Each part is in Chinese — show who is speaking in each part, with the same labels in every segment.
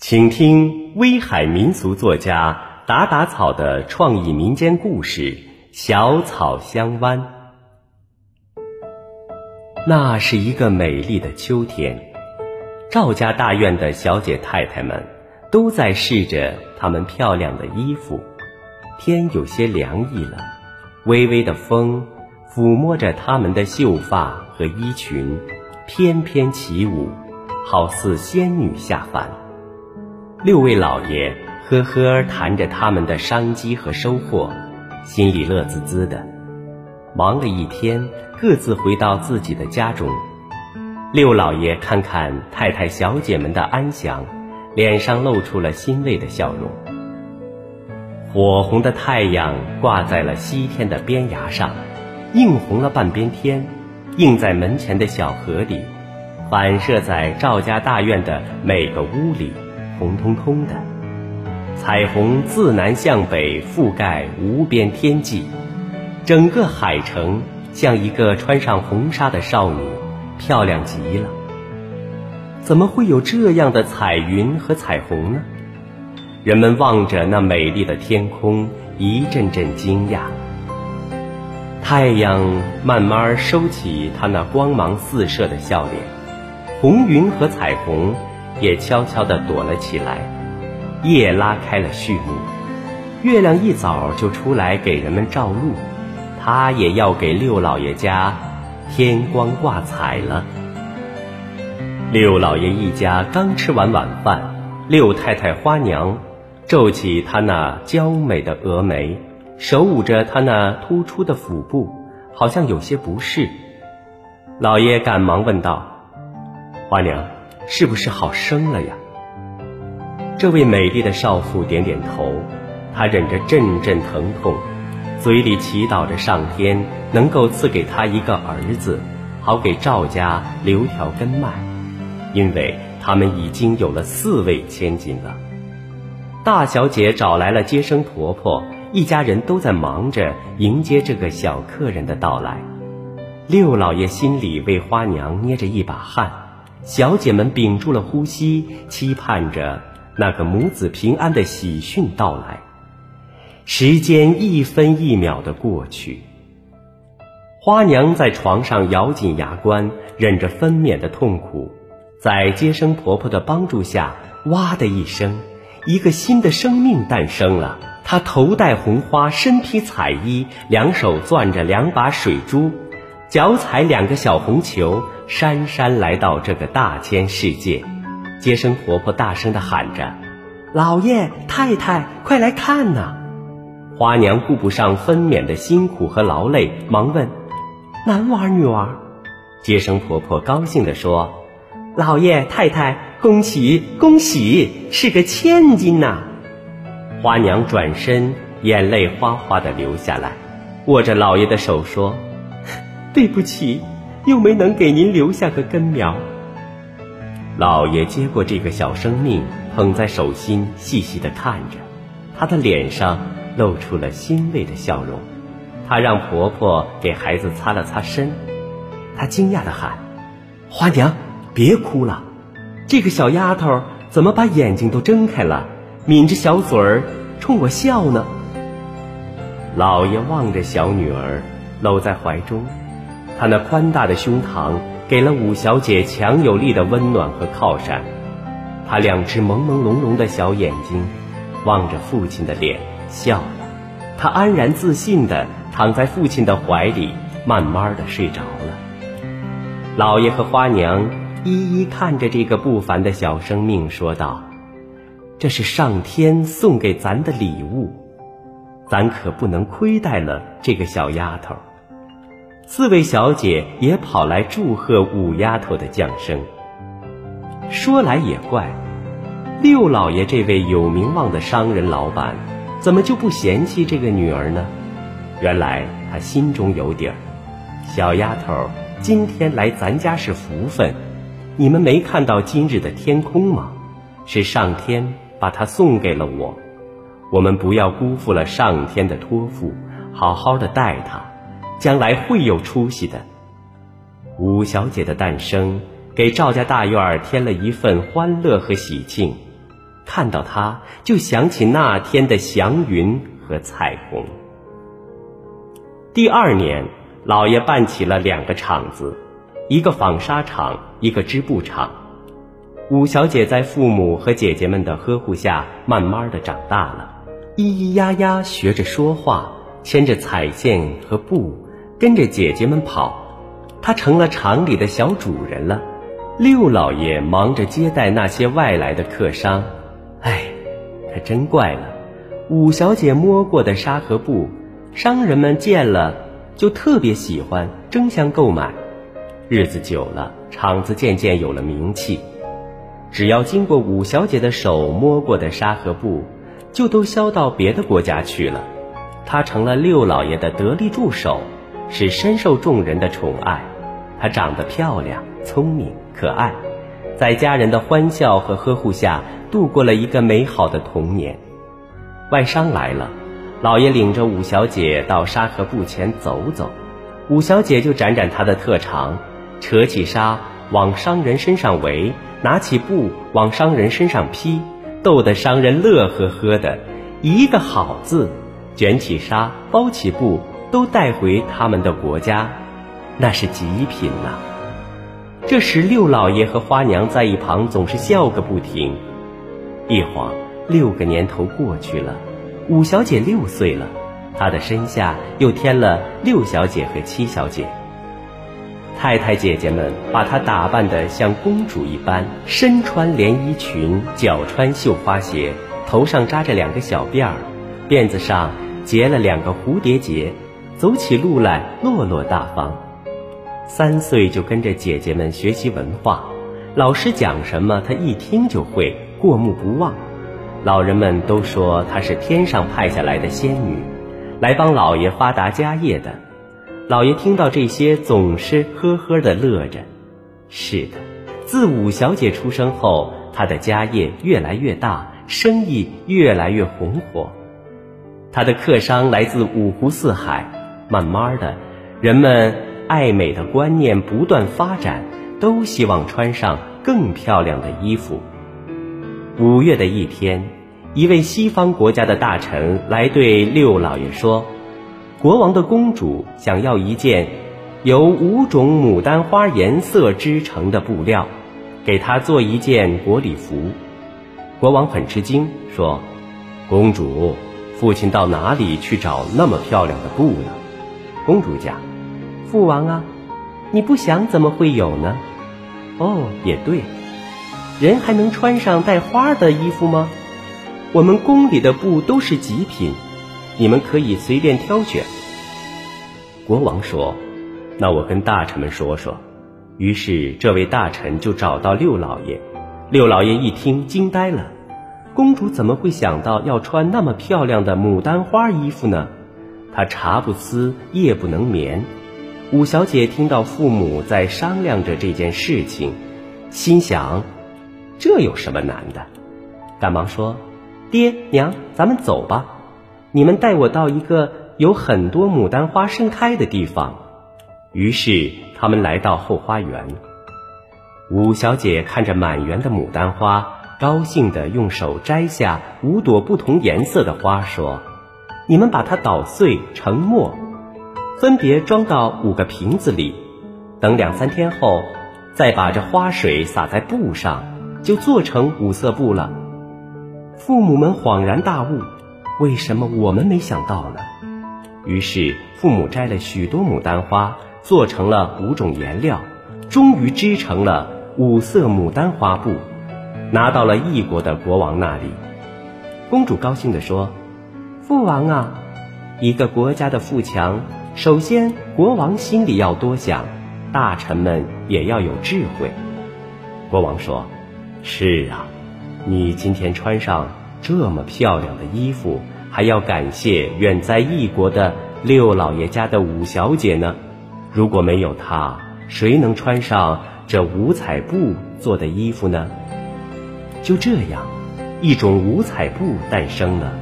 Speaker 1: 请听威海民俗作家打打草的创意民间故事《小草香湾》。那是一个美丽的秋天，赵家大院的小姐太太们都在试着她们漂亮的衣服。天有些凉意了，微微的风抚摸着她们的秀发和衣裙，翩翩起舞，好似仙女下凡。六位老爷呵呵谈着他们的商机和收获，心里乐滋滋的。忙了一天，各自回到自己的家中。六老爷看看太太小姐们的安详，脸上露出了欣慰的笑容。火红的太阳挂在了西天的边崖上，映红了半边天，映在门前的小河里，反射在赵家大院的每个屋里。红彤彤的彩虹自南向北覆盖无边天际，整个海城像一个穿上红纱的少女，漂亮极了。怎么会有这样的彩云和彩虹呢？人们望着那美丽的天空，一阵阵惊讶。太阳慢慢收起它那光芒四射的笑脸，红云和彩虹。也悄悄地躲了起来，夜拉开了序幕。月亮一早就出来给人们照路，他也要给六老爷家添光挂彩了。六老爷一家刚吃完晚饭，六太太花娘皱起她那娇美的峨眉，手捂着她那突出的腹部，好像有些不适。老爷赶忙问道：“花娘。”是不是好生了呀？这位美丽的少妇点点头，她忍着阵阵疼痛，嘴里祈祷着上天能够赐给她一个儿子，好给赵家留条根脉，因为他们已经有了四位千金了。大小姐找来了接生婆婆，一家人都在忙着迎接这个小客人的到来。六老爷心里为花娘捏着一把汗。小姐们屏住了呼吸，期盼着那个母子平安的喜讯到来。时间一分一秒的过去，花娘在床上咬紧牙关，忍着分娩的痛苦，在接生婆婆的帮助下，哇的一声，一个新的生命诞生了。她头戴红花，身披彩衣，两手攥着两把水珠。脚踩两个小红球，姗姗来到这个大千世界。接生婆婆大声地喊着：“老爷太太，快来看呐！”花娘顾不上分娩的辛苦和劳累，忙问：“男娃女娃？”接生婆婆高兴地说：“老爷太太，恭喜恭喜，是个千金呐！”花娘转身，眼泪哗哗地流下来，握着老爷的手说。对不起，又没能给您留下个根苗。老爷接过这个小生命，捧在手心，细细的看着，他的脸上露出了欣慰的笑容。他让婆婆给孩子擦了擦身，他惊讶的喊：“花娘，别哭了，这个小丫头怎么把眼睛都睁开了，抿着小嘴儿冲我笑呢？”老爷望着小女儿，搂在怀中。他那宽大的胸膛给了五小姐强有力的温暖和靠山，他两只朦朦胧胧的小眼睛望着父亲的脸笑了，他安然自信地躺在父亲的怀里，慢慢地睡着了。老爷和花娘一一看着这个不凡的小生命，说道：“这是上天送给咱的礼物，咱可不能亏待了这个小丫头。”四位小姐也跑来祝贺五丫头的降生。说来也怪，六老爷这位有名望的商人老板，怎么就不嫌弃这个女儿呢？原来他心中有底儿。小丫头今天来咱家是福分，你们没看到今日的天空吗？是上天把她送给了我，我们不要辜负了上天的托付，好好的待她。将来会有出息的。五小姐的诞生，给赵家大院添了一份欢乐和喜庆。看到她就想起那天的祥云和彩虹。第二年，老爷办起了两个厂子，一个纺纱厂，一个织布厂。五小姐在父母和姐姐们的呵护下，慢慢的长大了，咿咿呀呀学着说话，牵着彩线和布，跟着姐姐们跑。她成了厂里的小主人了。六老爷忙着接待那些外来的客商，哎，可真怪了。五小姐摸过的纱和布，商人们见了就特别喜欢，争相购买。日子久了，厂子渐渐有了名气。只要经过五小姐的手摸过的纱和布，就都销到别的国家去了。她成了六老爷的得力助手，是深受众人的宠爱。她长得漂亮、聪明、可爱，在家人的欢笑和呵护下，度过了一个美好的童年。外商来了，老爷领着五小姐到沙和布前走走，五小姐就展展她的特长，扯起纱往商人身上围。拿起布往商人身上披，逗得商人乐呵呵的。一个好字，卷起纱，包起布，都带回他们的国家，那是极品呐。这时六老爷和花娘在一旁总是笑个不停。一晃六个年头过去了，五小姐六岁了，她的身下又添了六小姐和七小姐。太太姐姐们把她打扮得像公主一般，身穿连衣裙，脚穿绣花鞋，头上扎着两个小辫儿，辫子上结了两个蝴蝶结，走起路来落落大方。三岁就跟着姐姐们学习文化，老师讲什么她一听就会，过目不忘。老人们都说她是天上派下来的仙女，来帮老爷发达家业的。老爷听到这些，总是呵呵的乐着。是的，自五小姐出生后，她的家业越来越大，生意越来越红火。她的客商来自五湖四海，慢慢的，人们爱美的观念不断发展，都希望穿上更漂亮的衣服。五月的一天，一位西方国家的大臣来对六老爷说。国王的公主想要一件由五种牡丹花颜色织成的布料，给她做一件国礼服。国王很吃惊，说：“公主，父亲到哪里去找那么漂亮的布呢？”公主讲：“父王啊，你不想怎么会有呢？哦，也对，人还能穿上带花的衣服吗？我们宫里的布都是极品。”你们可以随便挑选。国王说：“那我跟大臣们说说。”于是这位大臣就找到六老爷。六老爷一听惊呆了：“公主怎么会想到要穿那么漂亮的牡丹花衣服呢？”他茶不思夜不能眠。五小姐听到父母在商量着这件事情，心想：“这有什么难的？”赶忙说：“爹娘，咱们走吧。”你们带我到一个有很多牡丹花盛开的地方。于是他们来到后花园。五小姐看着满园的牡丹花，高兴地用手摘下五朵不同颜色的花，说：“你们把它捣碎成末，分别装到五个瓶子里。等两三天后，再把这花水洒在布上，就做成五色布了。”父母们恍然大悟。为什么我们没想到呢？于是父母摘了许多牡丹花，做成了五种颜料，终于织成了五色牡丹花布，拿到了异国的国王那里。公主高兴地说：“父王啊，一个国家的富强，首先国王心里要多想，大臣们也要有智慧。”国王说：“是啊，你今天穿上。”这么漂亮的衣服，还要感谢远在异国的六老爷家的五小姐呢。如果没有她，谁能穿上这五彩布做的衣服呢？就这样，一种五彩布诞生了。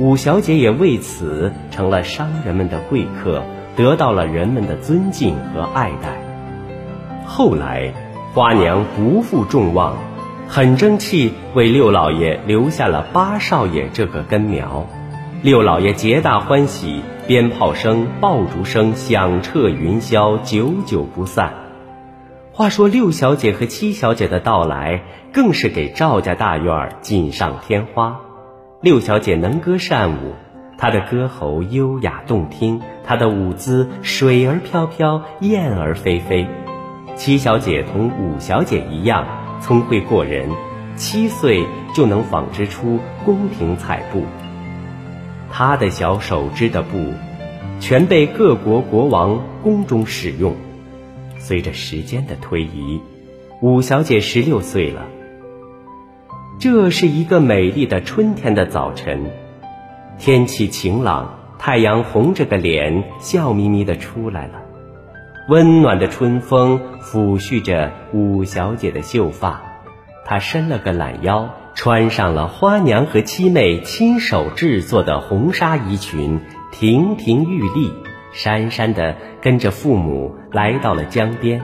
Speaker 1: 五小姐也为此成了商人们的贵客，得到了人们的尊敬和爱戴。后来，花娘不负众望。很争气，为六老爷留下了八少爷这个根苗。六老爷皆大欢喜，鞭炮声、爆竹声响彻云霄，久久不散。话说六小姐和七小姐的到来，更是给赵家大院锦上添花。六小姐能歌善舞，她的歌喉优雅动听，她的舞姿水儿飘飘，燕儿飞飞。七小姐同五小姐一样聪慧过人，七岁就能纺织出宫廷彩布。她的小手织的布，全被各国国王宫中使用。随着时间的推移，五小姐十六岁了。这是一个美丽的春天的早晨，天气晴朗，太阳红着个脸，笑眯眯的出来了。温暖的春风抚恤着五小姐的秀发，她伸了个懒腰，穿上了花娘和七妹亲手制作的红纱衣裙，亭亭玉立，姗姗的跟着父母来到了江边。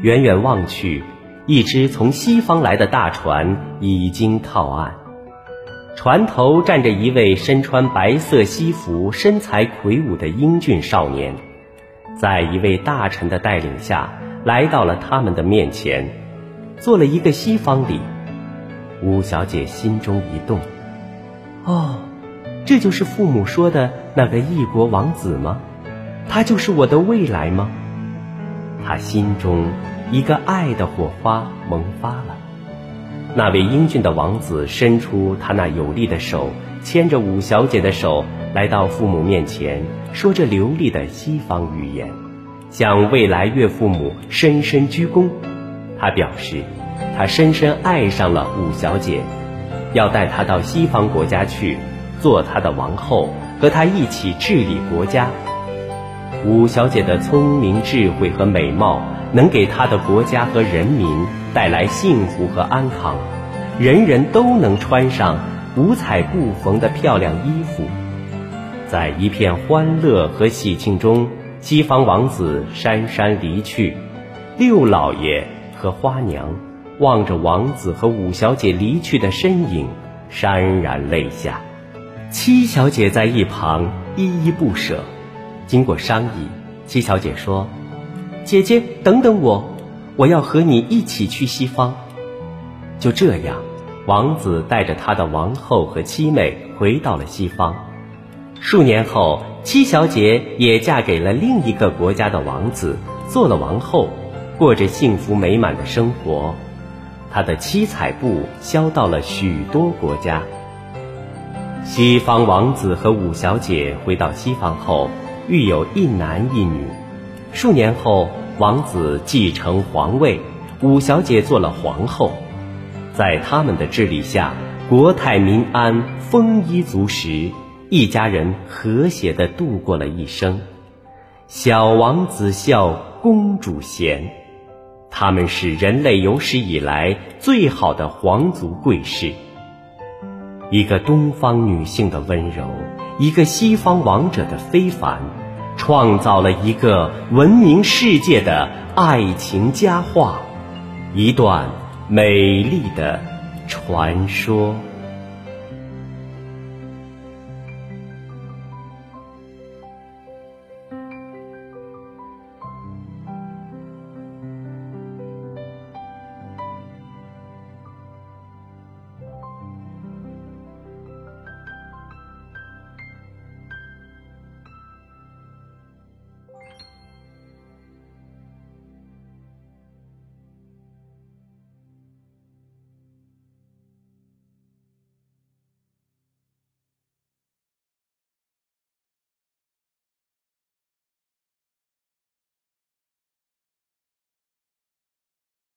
Speaker 1: 远远望去，一只从西方来的大船已经靠岸，船头站着一位身穿白色西服、身材魁梧的英俊少年。在一位大臣的带领下，来到了他们的面前，做了一个西方礼。吴小姐心中一动，哦，这就是父母说的那个异国王子吗？他就是我的未来吗？她心中一个爱的火花萌发了。那位英俊的王子伸出他那有力的手，牵着五小姐的手。来到父母面前，说着流利的西方语言，向未来岳父母深深鞠躬。他表示，他深深爱上了五小姐，要带她到西方国家去，做他的王后，和他一起治理国家。五小姐的聪明、智慧和美貌，能给他的国家和人民带来幸福和安康，人人都能穿上五彩布缝的漂亮衣服。在一片欢乐和喜庆中，西方王子姗姗离去，六老爷和花娘望着王子和五小姐离去的身影，潸然泪下。七小姐在一旁依依不舍。经过商议，七小姐说：“姐姐，等等我，我要和你一起去西方。”就这样，王子带着他的王后和七妹回到了西方。数年后，七小姐也嫁给了另一个国家的王子，做了王后，过着幸福美满的生活。她的七彩布销到了许多国家。西方王子和五小姐回到西方后，育有一男一女。数年后，王子继承皇位，五小姐做了皇后。在他们的治理下，国泰民安，丰衣足食。一家人和谐地度过了一生，小王子孝，公主贤，他们是人类有史以来最好的皇族贵士。一个东方女性的温柔，一个西方王者的非凡，创造了一个闻名世界的爱情佳话，一段美丽的传说。